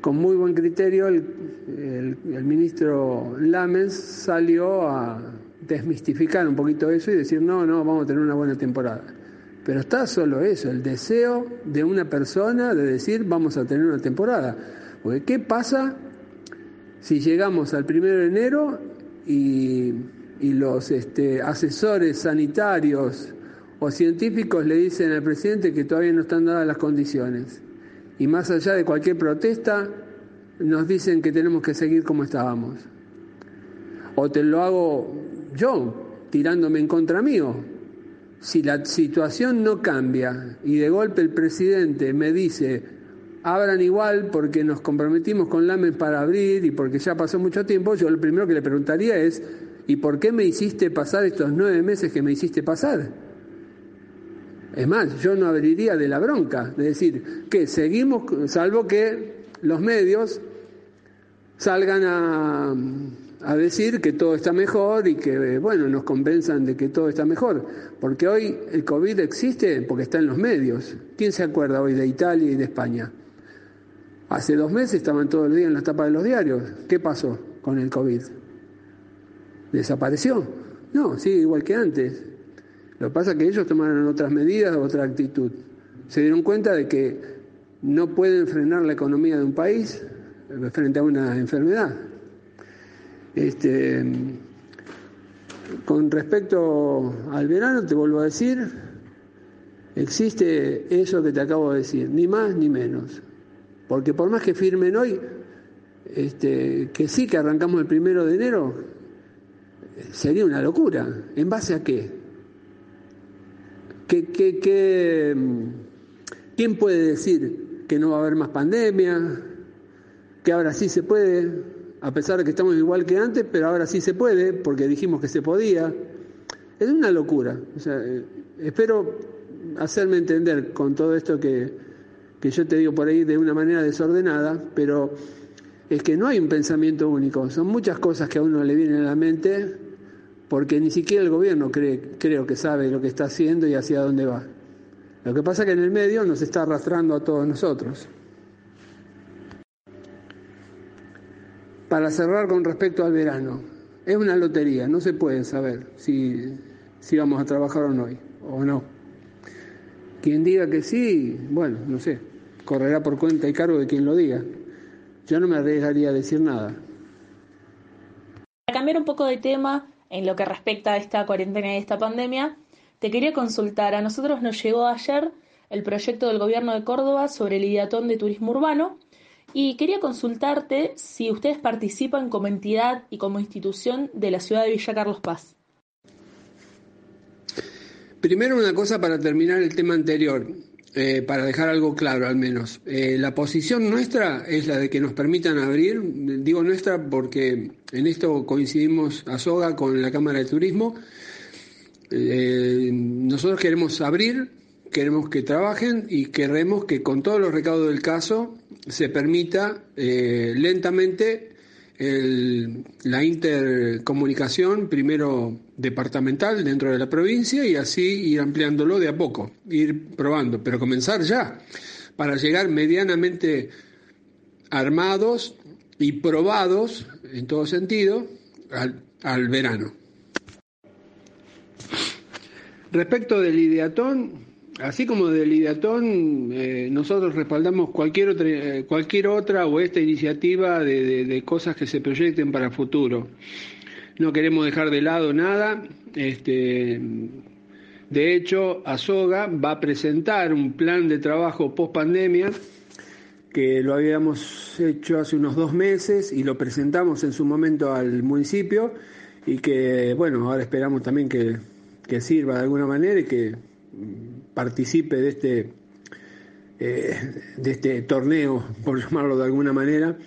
Speaker 16: con muy buen criterio el, ministro Lamens salió a desmistificar un poquito eso y decir, no, no, vamos a tener una buena temporada. Pero está solo eso, el deseo de una persona de decir, vamos a tener una temporada. Porque ¿qué pasa si llegamos al primero de enero y, los este, asesores sanitarios o científicos le dicen al presidente que todavía no están dadas las condiciones? Y más allá de cualquier protesta, nos dicen que tenemos que seguir como estábamos. O te lo hago yo, tirándome en contra mío. Si la situación no cambia y de golpe el presidente me dice, abran igual porque nos comprometimos con LAMES para abrir y porque ya pasó mucho tiempo, yo lo primero que le preguntaría es, ¿y por qué me hiciste pasar estos nueve meses que me hiciste pasar? Es más, yo no abriría de la bronca, de decir que seguimos, salvo que los medios salgan a, a decir que todo está mejor y que, bueno, nos convenzan de que todo está mejor. Porque hoy el COVID existe porque está en los medios. ¿Quién se acuerda hoy de Italia y de España? Hace dos meses estaban todo el día en las tapas de los diarios. ¿Qué pasó con el COVID? ¿Desapareció? No, sigue igual que antes. Lo que pasa es que ellos tomaron otras medidas, otra actitud. Se dieron cuenta de que no pueden frenar la economía de un país frente a una enfermedad. Este, con respecto al verano, te vuelvo a decir, existe eso que te acabo de decir, ni más ni menos. Porque por más que firmen hoy, este, que sí que arrancamos el primero de enero, sería una locura. ¿En base a qué? ¿Qué, qué, qué quién puede decir que no va a haber más pandemia? Que ahora sí se puede, a pesar de que estamos igual que antes, pero ahora sí se puede, porque dijimos que se podía. Es una locura. Eh, espero hacerme entender con todo esto que, que yo te digo por ahí de una manera desordenada, pero es que no hay un pensamiento único, son muchas cosas que a uno le vienen a la mente porque ni siquiera el gobierno cree, creo que sabe lo que está haciendo y hacia dónde va. Lo que pasa es que en el medio nos está arrastrando a todos nosotros. Para cerrar con respecto al verano, es una lotería, no se puede saber si, si vamos a trabajar o no, o no. Quien diga que sí, bueno, no sé, correrá por cuenta y cargo de quien lo diga. Yo no me arriesgaría a decir nada.
Speaker 15: Para cambiar un poco de tema en lo que respecta a esta cuarentena y esta pandemia, te quería consultar. A nosotros nos llegó ayer el proyecto del gobierno de Córdoba sobre el idiatón de turismo urbano y quería consultarte si ustedes participan como entidad y como institución de la ciudad de Villa Carlos Paz.
Speaker 16: Primero una cosa para terminar el tema anterior. Eh, para dejar algo claro al menos. Eh, la posición nuestra es la de que nos permitan abrir, digo nuestra porque en esto coincidimos a Soga con la Cámara de Turismo. Eh, nosotros queremos abrir, queremos que trabajen y queremos que con todos los recaudos del caso se permita lentamente la intercomunicación, primero departamental dentro de la provincia y así ir ampliándolo de a poco, ir probando, pero comenzar ya, para llegar medianamente armados y probados, en todo sentido, al, verano. Respecto del ideatón, Así como del Ideatón, eh, nosotros respaldamos cualquier otra, eh, cualquier otra o esta iniciativa de, cosas que se proyecten para futuro. No queremos dejar de lado nada. Este, de hecho, Azoga va a presentar un plan de trabajo post pandemia que lo habíamos hecho hace unos dos meses y lo presentamos en su momento al municipio y que, bueno, ahora esperamos también que, que sirva de alguna manera y que participe de este, eh, de este torneo, por *laughs* llamarlo de alguna manera,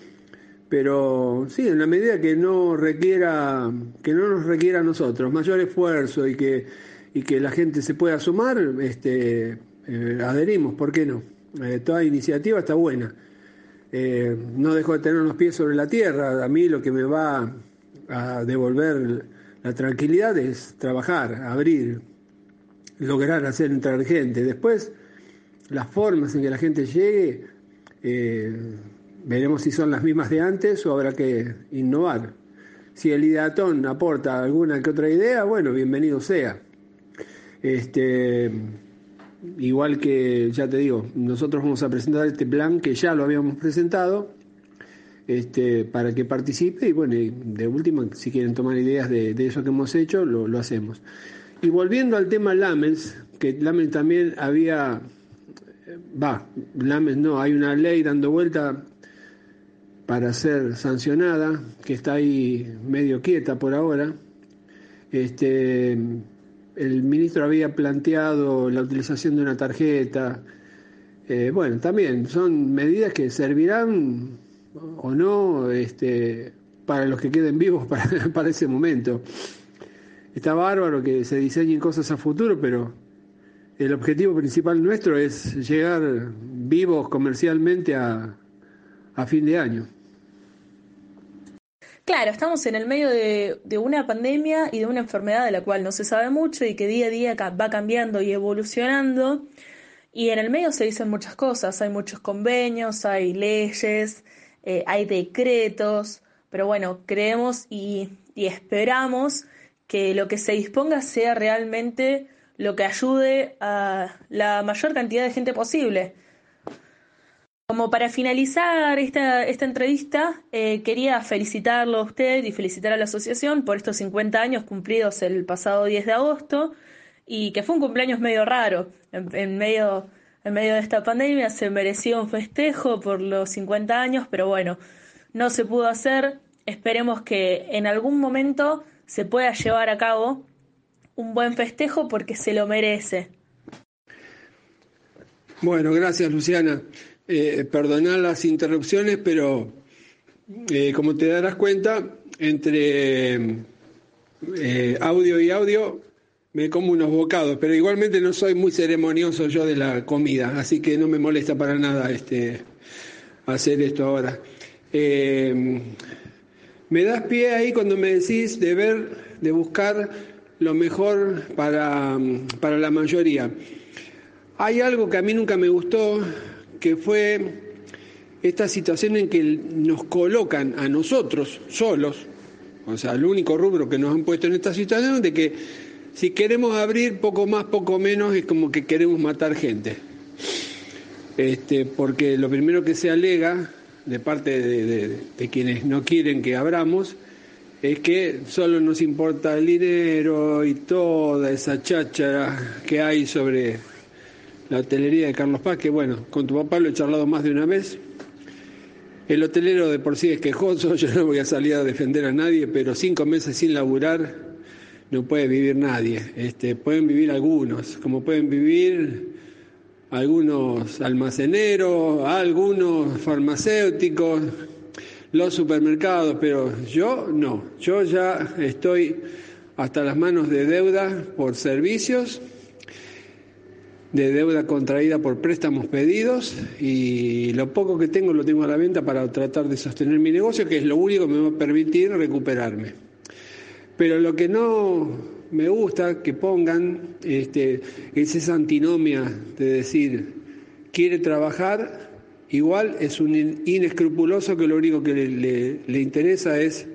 Speaker 16: pero sí, en la medida que no requiera, que no nos requiera a nosotros mayor esfuerzo y que, y que la gente se pueda sumar, este, eh, adherimos, ¿por qué no? Eh, toda iniciativa está buena. no dejo de tener los pies sobre la tierra, a mí lo que me va a devolver la tranquilidad es trabajar, abrir, lograr hacer entrar gente. Después, las formas en que la gente llegue, eh, veremos si son las mismas de antes o habrá que innovar. Si el ideatón aporta alguna que otra idea, bueno, bienvenido sea. Este, igual que, ya te digo, nosotros vamos a presentar este plan que ya lo habíamos presentado este, para que participe y bueno, de última, si quieren tomar ideas de, eso que hemos hecho, lo, hacemos. Y volviendo al tema Lamens, que Lamens también había, va, Lamens no, hay una ley dando vuelta para ser sancionada, que está ahí medio quieta por ahora. Este, el ministro había planteado la utilización de una tarjeta. Eh, bueno, también son medidas que servirán o no este, para los que queden vivos *laughs* para, para ese momento. Está bárbaro que se diseñen cosas a futuro, pero el objetivo principal nuestro es llegar vivos comercialmente a, a fin de año.
Speaker 15: Claro, estamos en el medio de, de, una pandemia y de una enfermedad de la cual no se sabe mucho y que día a día va cambiando y evolucionando. Y en el medio se dicen muchas cosas, hay muchos convenios, hay leyes, eh, hay decretos, pero bueno, creemos y, esperamos que lo que se disponga sea realmente lo que ayude a la mayor cantidad de gente posible. Como para finalizar esta, esta entrevista, eh, quería felicitarlo a usted y felicitar a la asociación por estos 50 años cumplidos el pasado 10 de agosto y que fue un cumpleaños medio raro, en medio en medio de esta pandemia, se mereció un festejo por los 50 años, pero bueno, no se pudo hacer. Esperemos que en algún momento se pueda llevar a cabo un buen festejo porque se lo merece.
Speaker 16: Bueno, gracias Luciana. Eh, las interrupciones, pero eh, como te darás cuenta, entre eh, audio y audio me como unos bocados, pero igualmente no soy muy ceremonioso yo de la comida, así que no me molesta para nada este, hacer esto ahora. Me das pie ahí cuando me decís de ver, de buscar lo mejor para, para la mayoría. Hay algo que a mí nunca me gustó, que fue esta situación en que nos colocan a nosotros solos, o sea, el único rubro que nos han puesto en esta situación, de que si queremos abrir poco más, poco menos, es como que queremos matar gente. Este, porque lo primero que se alega de parte de, quienes no quieren que abramos es que solo nos importa el dinero y toda esa cháchara que hay sobre la hotelería de Carlos Paz, que bueno, con tu papá lo he charlado más de una vez. El hotelero de por sí es quejoso, *laughs* yo no voy a salir a defender a nadie, pero cinco meses sin laburar no puede vivir nadie. Este, pueden vivir algunos, como pueden vivir algunos almaceneros, algunos farmacéuticos, los supermercados, pero yo no. Yo ya estoy hasta las manos de deuda por servicios, de deuda contraída por préstamos pedidos y lo poco que tengo lo tengo a la venta para tratar de sostener mi negocio, que es lo único que me va a permitir recuperarme. Pero lo que no me gusta que pongan este, es esa antinomia de decir, quiere trabajar, igual es un inescrupuloso que lo único que le, interesa es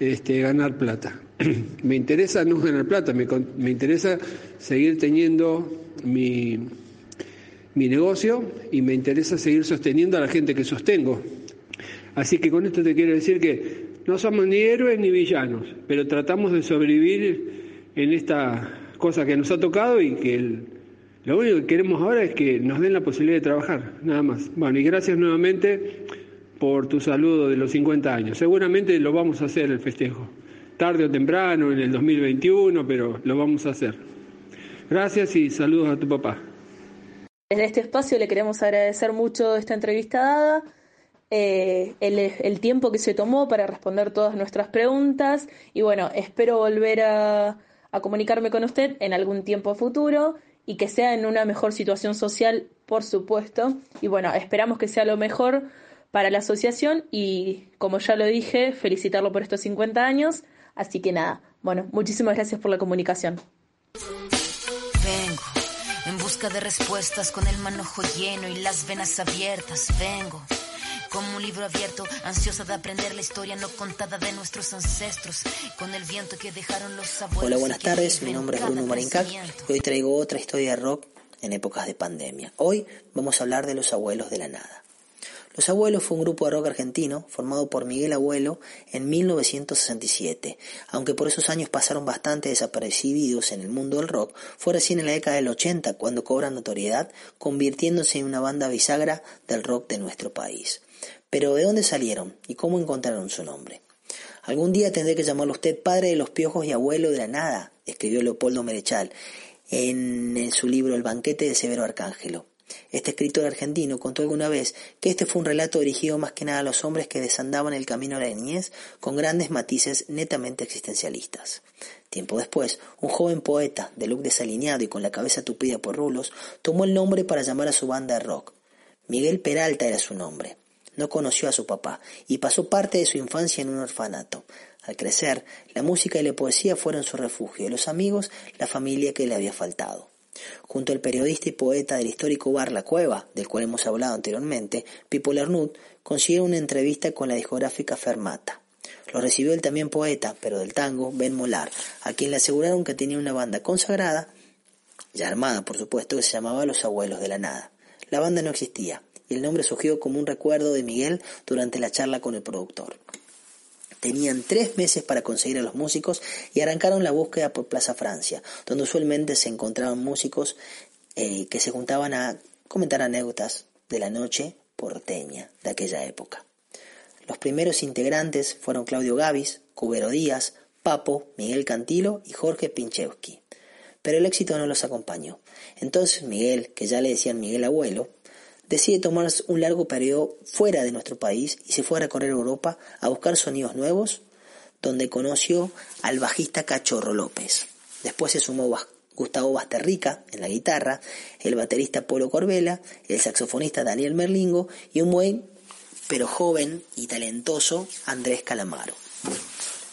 Speaker 16: este, ganar plata. *clears throat* me interesa no ganar plata, me, me interesa seguir teniendo mi, mi negocio y me interesa seguir sosteniendo a la gente que sostengo. Así que con esto te quiero decir que no somos ni héroes ni villanos, pero tratamos de sobrevivir en esta cosa que nos ha tocado y que lo único que queremos ahora es que nos den la posibilidad de trabajar, nada más. Bueno, y gracias nuevamente por tu saludo de los 50 años. Seguramente lo vamos a hacer el festejo, tarde o temprano, en el 2021, pero lo vamos a hacer. Gracias y saludos a tu papá.
Speaker 15: En este espacio le queremos agradecer mucho esta entrevista dada. Eh, el, tiempo que se tomó para responder todas nuestras preguntas y bueno, espero volver a, comunicarme con usted en algún tiempo futuro y que sea en una mejor situación social, por supuesto. Y bueno, esperamos que sea lo mejor para la asociación y, como ya lo dije, felicitarlo por estos 50 años. Así que nada, bueno, muchísimas gracias por la comunicación.
Speaker 1: Busca de respuestas con el manojo lleno y las venas abiertas. Vengo como un libro abierto, ansiosa de aprender la historia no contada de nuestros ancestros, con el viento que dejaron los abuelos.
Speaker 17: Hola, buenas tardes, mi nombre es Bruno Marincac y hoy traigo otra historia de rock en épocas de pandemia. Hoy vamos a hablar de los abuelos de la nada. Los Abuelos fue un grupo de rock argentino formado por Miguel Abuelo en 1967. Aunque por esos años pasaron bastante desapercibidos en el mundo del rock, fue recién en la década del 80 cuando cobran notoriedad, convirtiéndose en una banda bisagra del rock de nuestro país. Pero ¿de dónde salieron y cómo encontraron su nombre? Algún día tendré que llamarlo usted padre de los piojos y abuelo de la nada, escribió Leopoldo Merechal en su libro El banquete de Severo Arcángelo. Este escritor argentino contó alguna vez que este fue un relato dirigido más que nada a los hombres que desandaban el camino de la niñez con grandes matices netamente existencialistas. Tiempo después, un joven poeta, de look desalineado y con la cabeza tupida por rulos, tomó el nombre para llamar a su banda de rock. Miguel Peralta era su nombre. No conoció a su papá y pasó parte de su infancia en un orfanato. Al crecer, la música y la poesía fueron su refugio y los amigos la familia que le había faltado. Junto al periodista y poeta del histórico bar La Cueva, del cual hemos hablado anteriormente, Pipo Lernut consiguió una entrevista con la discográfica Fermata. Lo recibió el también poeta, pero del tango, Ben Molar, a quien le aseguraron que tenía una banda consagrada, ya armada por supuesto, que se llamaba Los Abuelos de la Nada. La banda no existía, y el nombre surgió como un recuerdo de Miguel durante la charla con el productor. Tenían tres meses para conseguir a los músicos y arrancaron la búsqueda por Plaza Francia, donde usualmente se encontraban músicos eh, que se juntaban a comentar anécdotas de la noche porteña de aquella época. Los primeros integrantes fueron Claudio Gavis, Cubero Díaz, Papo, Miguel Cantilo y Jorge Pinchewski. Pero el éxito no los acompañó. Entonces Miguel, que ya le decían Miguel Abuelo, decide tomar un largo periodo fuera de nuestro país y se fue a recorrer Europa a buscar sonidos nuevos, donde conoció al bajista Cachorro López. Después se sumó Gustavo Basterrica en la guitarra, el baterista Polo Corbela, el saxofonista Daniel Merlingo y un buen pero joven y talentoso Andrés Calamaro.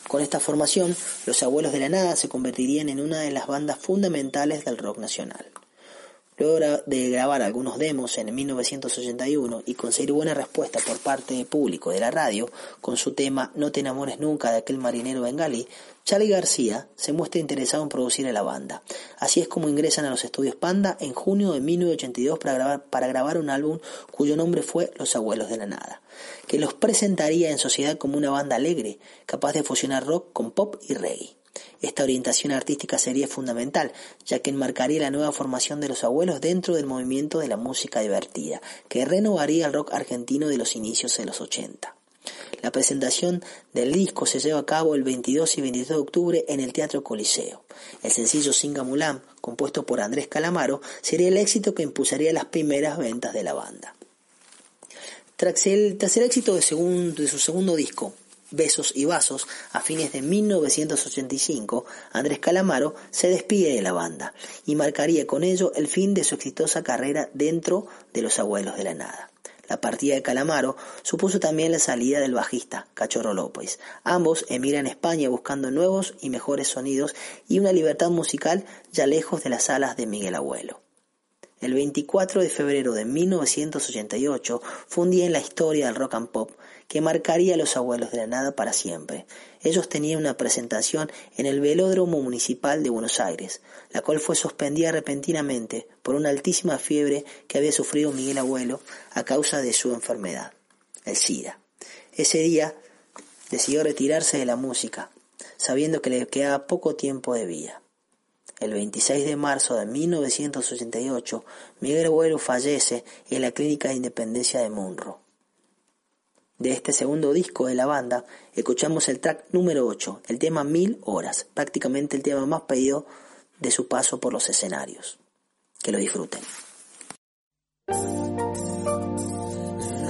Speaker 17: Con esta formación, los Abuelos de la Nada se convertirían en una de las bandas fundamentales del rock nacional. Luego de grabar algunos demos en 1981 y conseguir buena respuesta por parte del público de la radio con su tema No te enamores nunca de aquel marinero bengalí, Charlie García se muestra interesado en producir a la banda. Así es como ingresan a los estudios Panda en junio de 1982 para grabar, para grabar un álbum cuyo nombre fue Los Abuelos de la Nada, que los presentaría en sociedad como una banda alegre, capaz de fusionar rock con pop y reggae. Esta orientación artística sería fundamental, ya que enmarcaría la nueva formación de los abuelos dentro del movimiento de la música divertida, que renovaría el rock argentino de los inicios de los 80. La presentación del disco se lleva a cabo el 22 y 23 de octubre en el Teatro Coliseo. El sencillo Singa Mulam, compuesto por Andrés Calamaro, sería el éxito que impulsaría las primeras ventas de la banda. Tras el, éxito de su segundo disco, Besos y Vasos, a fines de 1985, Andrés Calamaro se despide de la banda y marcaría con ello el fin de su exitosa carrera dentro de Los Abuelos de la Nada. La partida de Calamaro supuso también la salida del bajista, Cachorro López. Ambos emigran a España buscando nuevos y mejores sonidos y una libertad musical ya lejos de las alas de Miguel Abuelo. El 24 de febrero de 1988 fue un día en la historia del rock and pop que marcaría a los abuelos de la nada para siempre. Ellos tenían una presentación en el velódromo municipal de Buenos Aires, la cual fue suspendida repentinamente por una altísima fiebre que había sufrido Miguel Abuelo a causa de su enfermedad, el SIDA. Ese día decidió retirarse de la música, sabiendo que le quedaba poco tiempo de vida. El 26 de marzo de 1988, Miguel Abuelo fallece en la clínica de independencia de Munro de este segundo disco de la banda, escuchamos el track número 8, el tema Mil Horas, prácticamente el tema más pedido de su paso por los escenarios. Que lo disfruten.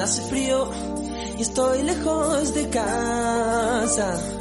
Speaker 4: Hace frío y estoy lejos de casa.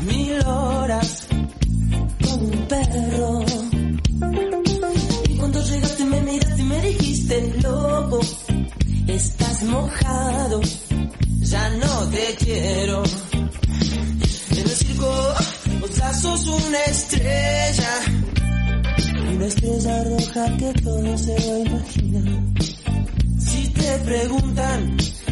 Speaker 4: mil horas, como un perro. Y cuando llegaste me miraste y me dijiste, loco, estás mojado, ya no te quiero. En el circo, vos ya sos una estrella, una estrella roja que todo se va a imaginar. Si te preguntan,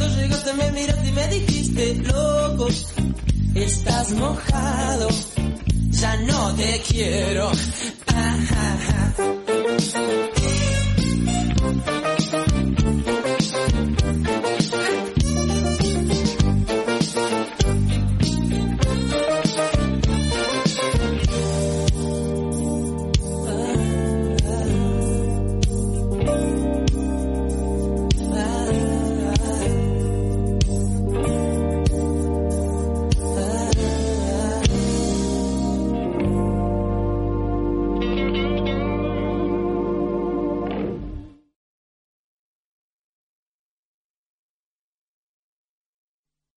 Speaker 4: Cuando llegaste me miraste y me dijiste, loco, estás mojado, ya no te quiero. Ajá,